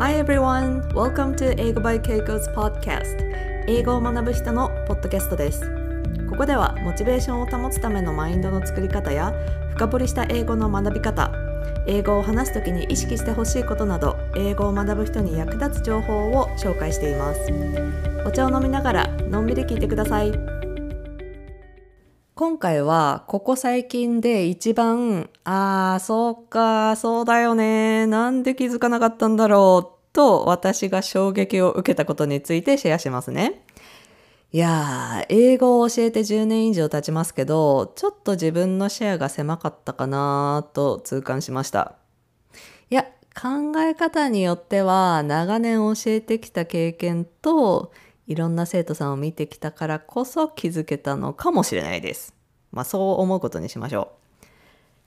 Hi everyone! Welcome to 英語 by Keiko's podcast. 英語を学ぶ人のポッドキャストです。ここではモチベーションを保つためのマインドの作り方や深掘りした英語の学び方英語を話すときに意識してほしいことなど英語を学ぶ人に役立つ情報を紹介しています。お茶を飲みながらのんびり聞いてください。回はここ最近で一番ああそうかそうだよねなんで気づかなかったんだろうと私が衝撃を受けたことについてシェアしますねいやー、英語を教えて10年以上経ちますけど、ちょっと自分のシェアが狭かったかなと痛感しました。いや、考え方によっては長年教えてきた経験といろんな生徒さんを見てきたからこそ気づけたのかもしれないです。まあそう思うことにしましょう。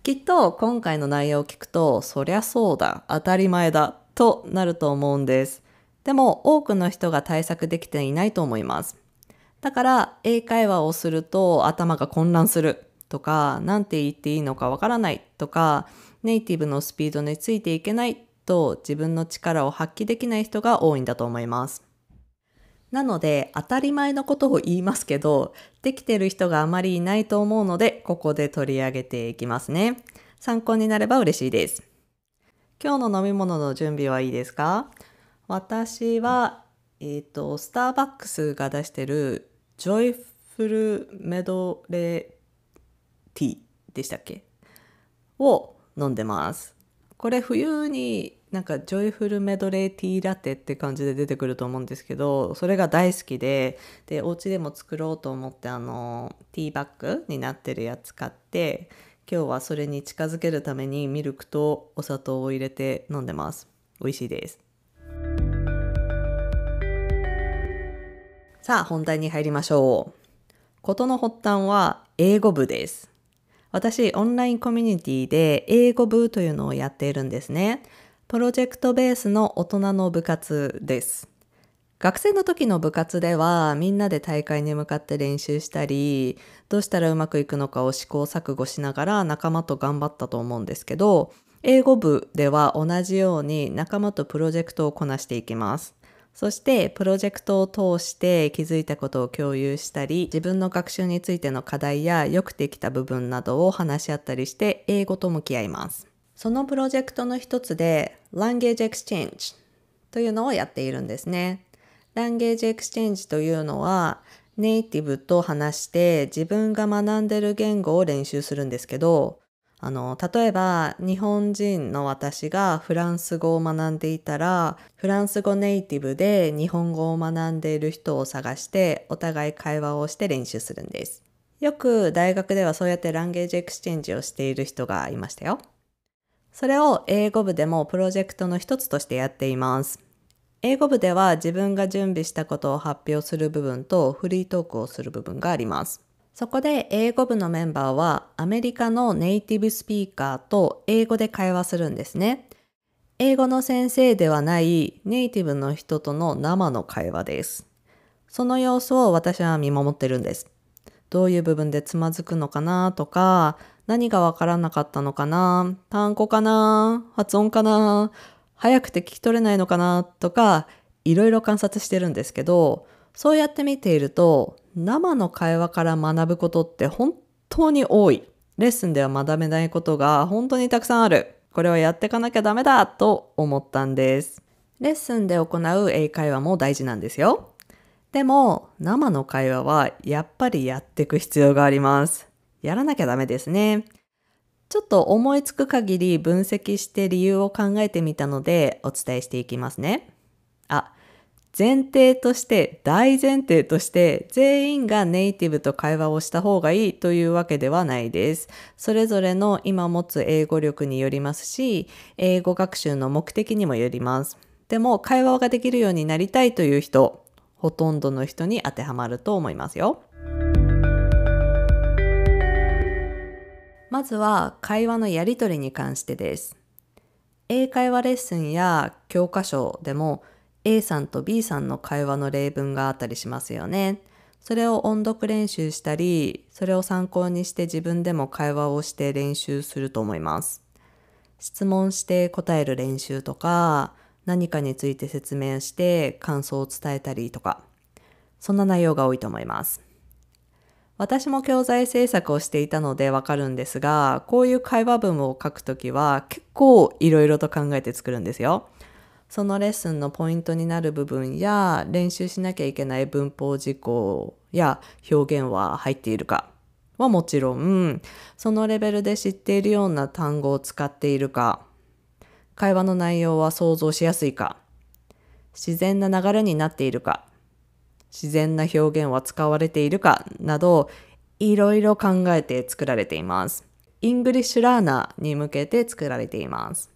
きっと今回の内容を聞くと、そりゃそうだ、当たり前だとなると思うんです。でも多くの人が対策できていないと思います。だから英会話をすると頭が混乱するとか、何て言っていいのかわからないとか、ネイティブのスピードについていけないと自分の力を発揮できない人が多いんだと思います。なので当たり前のことを言いますけど、できてる人があまりいないと思うので、ここで取り上げていきますね。参考になれば嬉しいです。今日の飲み物の準備はいいですか？私は、えっ、ー、と、スターバックスが出してるジョイフルメドレーティーでしたっけ？を飲んでます。これ冬になんかジョイフルメドレーティーラテって感じで出てくると思うんですけど、それが大好きで、で、お家でも作ろうと思ってあの、ティーバッグになってるやつ買って、今日はそれに近づけるためにミルクとお砂糖を入れて飲んでます。美味しいです。さあ本題に入りましょう。ことの発端は英語部です。私、オンラインコミュニティで英語部というのをやっているんですね。プロジェクトベースの大人の部活です。学生の時の部活ではみんなで大会に向かって練習したり、どうしたらうまくいくのかを試行錯誤しながら仲間と頑張ったと思うんですけど、英語部では同じように仲間とプロジェクトをこなしていきます。そしてプロジェクトを通して気づいたことを共有したり、自分の学習についての課題やよくできた部分などを話し合ったりして英語と向き合います。そのプロジェクトの一つで Language Exchange というのをやっているんですね。Language Exchange というのはネイティブと話して自分が学んでる言語を練習するんですけど、あの、例えば日本人の私がフランス語を学んでいたら、フランス語ネイティブで日本語を学んでいる人を探して、お互い会話をして練習するんです。よく大学ではそうやって language exchange をしている人がいましたよ。それを英語部でもプロジェクトの一つとしてやっています。英語部では自分が準備したことを発表する部分とフリートークをする部分があります。そこで英語部のメンバーはアメリカのネイティブスピーカーと英語で会話するんですね。英語の先生ではないネイティブの人との生の会話です。その様子を私は見守ってるんです。どういう部分でつまずくのかな？とか、何がわからなかったのかな？単語かな？発音かな？早くて聞き取れないのかな？とか、いろいろ観察してるんですけど、そうやって見ていると、生の会話から学ぶことって本当に多い。レッスンでは学べないことが本当にたくさんある。これをやっていかなきゃダメだと思ったんです。レッスンで行う英会話も大事なんですよ。でも、生の会話はやっぱりやっていく必要があります。やらなきゃダメですね。ちょっと思いつく限り分析して理由を考えてみたのでお伝えしていきますね。あ、前提として、大前提として、全員がネイティブと会話をした方がいいというわけではないです。それぞれの今持つ英語力によりますし、英語学習の目的にもよります。でも、会話ができるようになりたいという人、ほとんどの人に当てはまると思いますよ。まずは会話のやりとりに関してです。英会話レッスンや教科書でも A さんと B さんの会話の例文があったりしますよね。それを音読練習したり、それを参考にして自分でも会話をして練習すると思います。質問して答える練習とか、何かについて説明して感想を伝えたりとか、そんな内容が多いと思います。私も教材制作をしていたのでわかるんですが、こういう会話文を書くときは結構いろいろと考えて作るんですよ。そのレッスンのポイントになる部分や練習しなきゃいけない文法事項や表現は入っているかはもちろん、そのレベルで知っているような単語を使っているか、会話の内容は想像しやすいか、自然な流れになっているか、自然な表現は使われているか？など、いろいろ考えて作られています。 English learner に向けて作られています。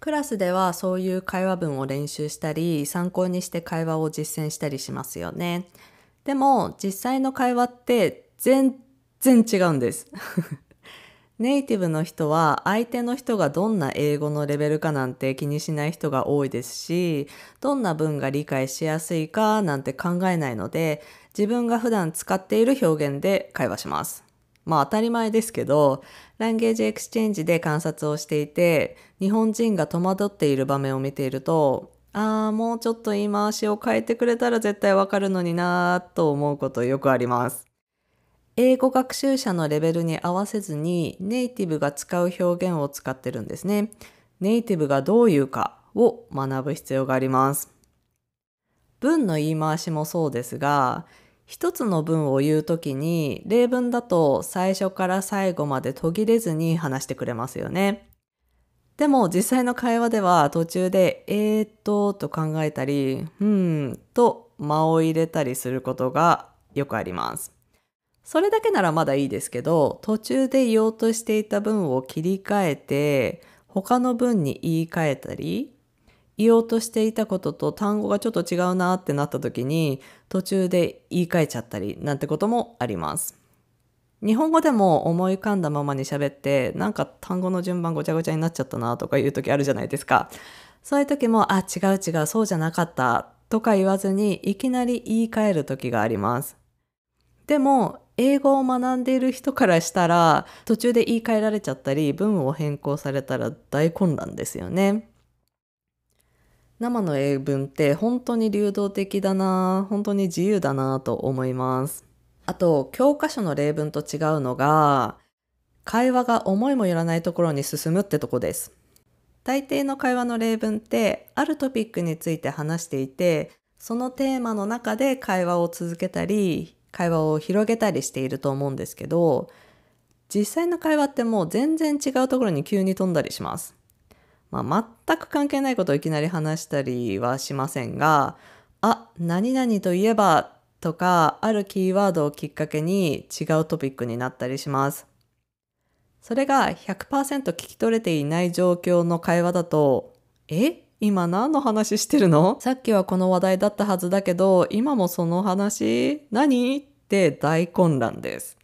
クラスではそういう会話文を練習したり、参考にして会話を実践したりしますよね。でも、実際の会話って全然違うんです。ネイティブの人は相手の人がどんな英語のレベルかなんて気にしない人が多いですし、どんな文が理解しやすいかなんて考えないので、自分が普段使っている表現で会話します。まあ当たり前ですけど、 language exchange で観察をしていて、日本人が戸惑っている場面を見ていると、ああ、もうちょっと言い回しを変えてくれたら絶対わかるのになーと思うことよくあります。英語学習者のレベルに合わせずにネイティブが使う表現を使ってるんですね。ネイティブがどういうかを学ぶ必要があります。文の言い回しもそうですが、一つの文を言うときに例文だと最初から最後まで途切れずに話してくれますよね。でも実際の会話では途中でえーっとと考えたり、うんと間を入れたりすることがよくあります。それだけならまだいいですけど、途中で言おうとしていた文を切り替えて、他の文に言い換えたり、言おうとしていたことと単語がちょっと違うなってなった時に、途中で言い換えちゃったりなんてこともあります。日本語でも思い浮かんだままに喋って、なんか単語の順番ごちゃごちゃになっちゃったなとかいう時あるじゃないですか。そういう時も、あ、違う違う、そうじゃなかったとか言わずに、いきなり言い換える時があります。でも、英語を学んでいる人からしたら途中で言い換えられちゃったり文を変更されたら大混乱ですよね。生の英文って本当に流動的だな本当に自由だなと思います。あと教科書の例文と違うのが会話が思いもよらないところに進むってとこです。大抵の会話の例文ってあるトピックについて話していてそのテーマの中で会話を続けたり会話を広げたりしていると思うんですけど、実際の会話ってもう全然違うところに急に飛んだりします。まあ、全く関係ないことをいきなり話したりはしませんが、あ、何々といえばとか、あるキーワードをきっかけに違うトピックになったりします。それが100%聞き取れていない状況の会話だと、え？今何の話してるの？さっきはこの話題だったはずだけど、今もその話何？って大混乱です。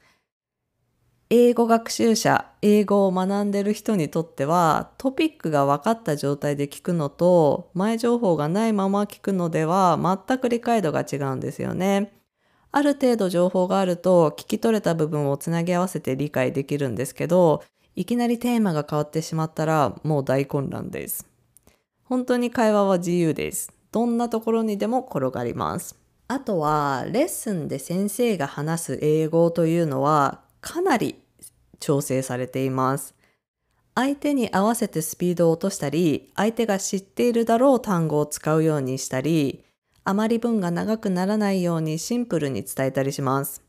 英語学習者、英語を学んでる人にとっては、トピックが分かった状態で聞くのと、前情報がないまま聞くのでは、全く理解度が違うんですよね。ある程度情報があると、聞き取れた部分をつなぎ合わせて理解できるんですけど、いきなりテーマが変わってしまったら、もう大混乱です。本当に会話は自由です。どんなところにでも転がります。あとは、レッスンで先生が話す英語というのはかなり調整されています。相手に合わせてスピードを落としたり、相手が知っているだろう単語を使うようにしたり、あまり文が長くならないようにシンプルに伝えたりします。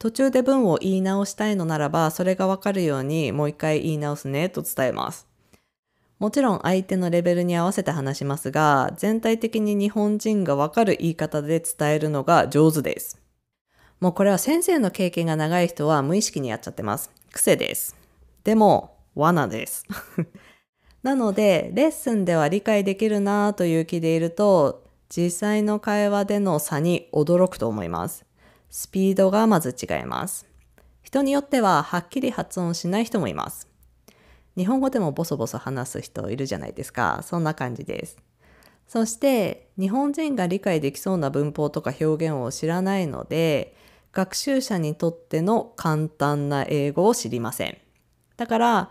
途中で文を言い直したいのならば、それがわかるようにもう一回言い直すねと伝えます。もちろん相手のレベルに合わせて話しますが、全体的に日本人がわかる言い方で伝えるのが上手です。もうこれは先生の経験が長い人は無意識にやっちゃってます。癖です。でも、罠です。なので、レッスンでは理解できるなという気でいると、実際の会話での差に驚くと思います。スピードがまず違います。人によってははっきり発音しない人もいます。日本語でもボソボソ話す人いるじゃないですか。そんな感じです。そして日本人が理解できそうな文法とか表現を知らないので学習者にとっての簡単な英語を知りません。だから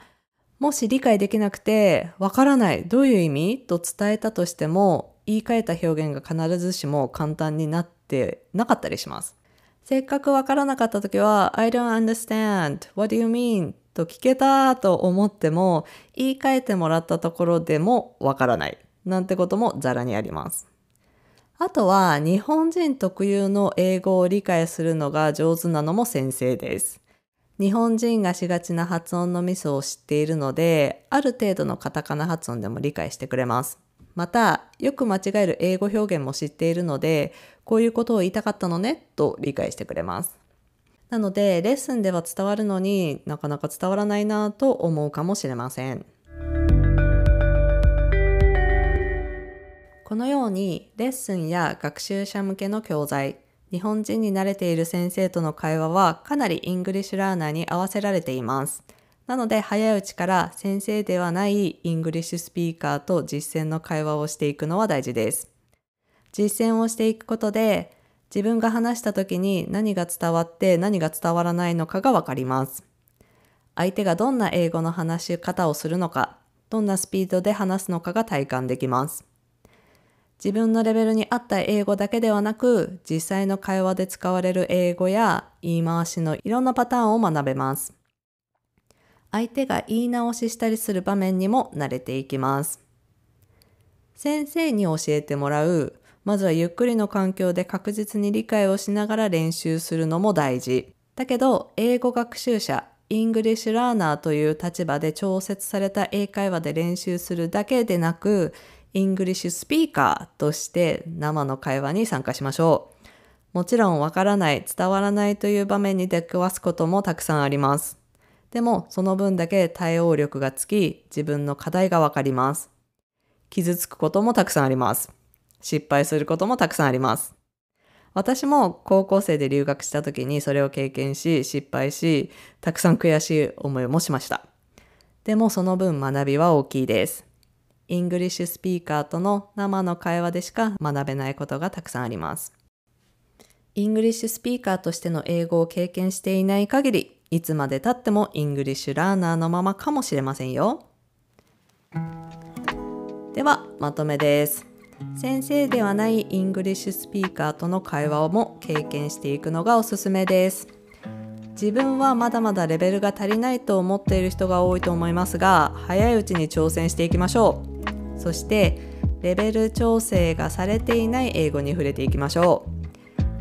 もし理解できなくて、わからない、どういう意味と伝えたとしても、言い換えた表現が必ずしも簡単になってなかったりします。せっかくわからなかった時は、I don't understand, what do you mean? と聞けたと思っても、言い換えてもらったところでもわからない。なんてこともザラにあります。あとは、日本人特有の英語を理解するのが上手なのも先生です。日本人がしがちな発音のミスを知っているので、ある程度のカタカナ発音でも理解してくれます。また、よく間違える英語表現も知っているので、こういうことを言いたかったのね、と理解してくれます。なので、レッスンでは伝わるのになかなか伝わらないなと思うかもしれません。このように、レッスンや学習者向けの教材、日本人に慣れている先生との会話はかなり English learner に合わせられています。なので早いうちから先生ではない English speaker と実践の会話をしていくのは大事です。実践をしていくことで自分が話した時に何が伝わって何が伝わらないのかがわかります。相手がどんな英語の話し方をするのか、どんなスピードで話すのかが体感できます。自分のレベルに合った英語だけではなく、実際の会話で使われる英語や言い回しのいろんなパターンを学べます。相手が言い直ししたりする場面にも慣れていきます。先生に教えてもらう、まずはゆっくりの環境で確実に理解をしながら練習するのも大事。だけど、英語学習者、 English learner という立場で調節された英会話で練習するだけでなく、English speaker として生の会話に参加しましょう。もちろんわからない、伝わらないという場面に出くわすこともたくさんあります。でもその分だけ対応力がつき自分の課題がわかります。傷つくこともたくさんあります。失敗することもたくさんあります。私も高校生で留学した時にそれを経験し失敗し、たくさん悔しい思いもしました。でもその分学びは大きいです。 English speaker との生の会話でしか学べないことがたくさんあります。 English speaker としての英語を経験していない限り、いつまで経っても English learner のままかもしれませんよ。では、まとめです。先生ではない English speaker との会話をも経験していくのがおすすめです。自分はまだまだレベルが足りないと思っている人が多いと思いますが、早いうちに挑戦していきましょう。そして、レベル調整がされていない英語に触れていきましょ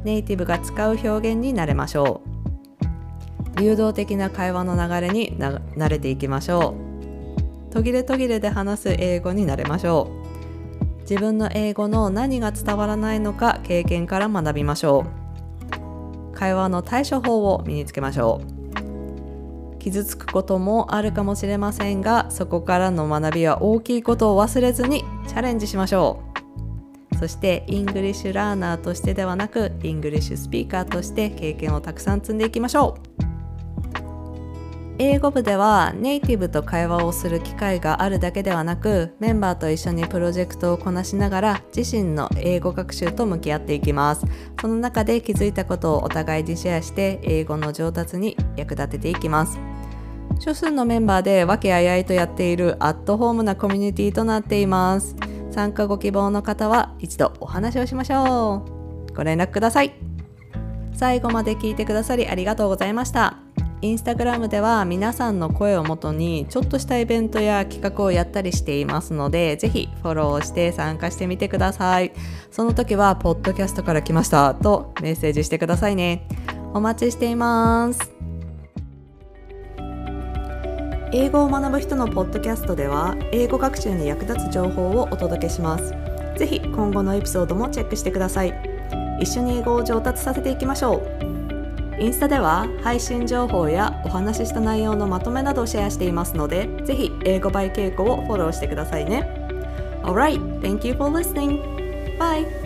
う。ネイティブが使う表現になれましょう。流動的な会話の流れに慣れていきましょう途切れ途切れで話す英語になれましょう自分の英語の何が伝わらないのか経験から学びましょう。会話の対処法を身につけましょう。傷つくこともあるかもしれませんがそこからの学びは大きいことを忘れずにチャレンジしましょう。そして English learner としてではなく English speaker として経験をたくさん積んでいきましょう。英語部ではネイティブと会話をする機会があるだけではなくメンバーと一緒にプロジェクトをこなしながら自身の英語学習と向き合っていきます。その中で気づいたことをお互いにシェアして英語の上達に役立てていきます。少数のメンバーで和気あいあいとやっているアットホームなコミュニティとなっています。参加ご希望の方は一度お話をしましょう。ご連絡ください。最後まで聞いてくださりありがとうございました。インスタグラムでは皆さんの声をもとにちょっとしたイベントや企画をやったりしていますのでぜひフォローして参加してみてください。その時はポッドキャストから来ました。とメッセージしてくださいね。お待ちしています。英語を学ぶ人のポッドキャストでは英語学習に役立つ情報をお届けします。ぜひ今後のエピソードもチェックしてください。一緒に英語を上達させていきましょう。インスタでは配信情報やお話しした内容のまとめなどをシェアしていますので、ぜひ英語バイ稽古をフォローしてくださいね。Alright, thank you for listening. Bye!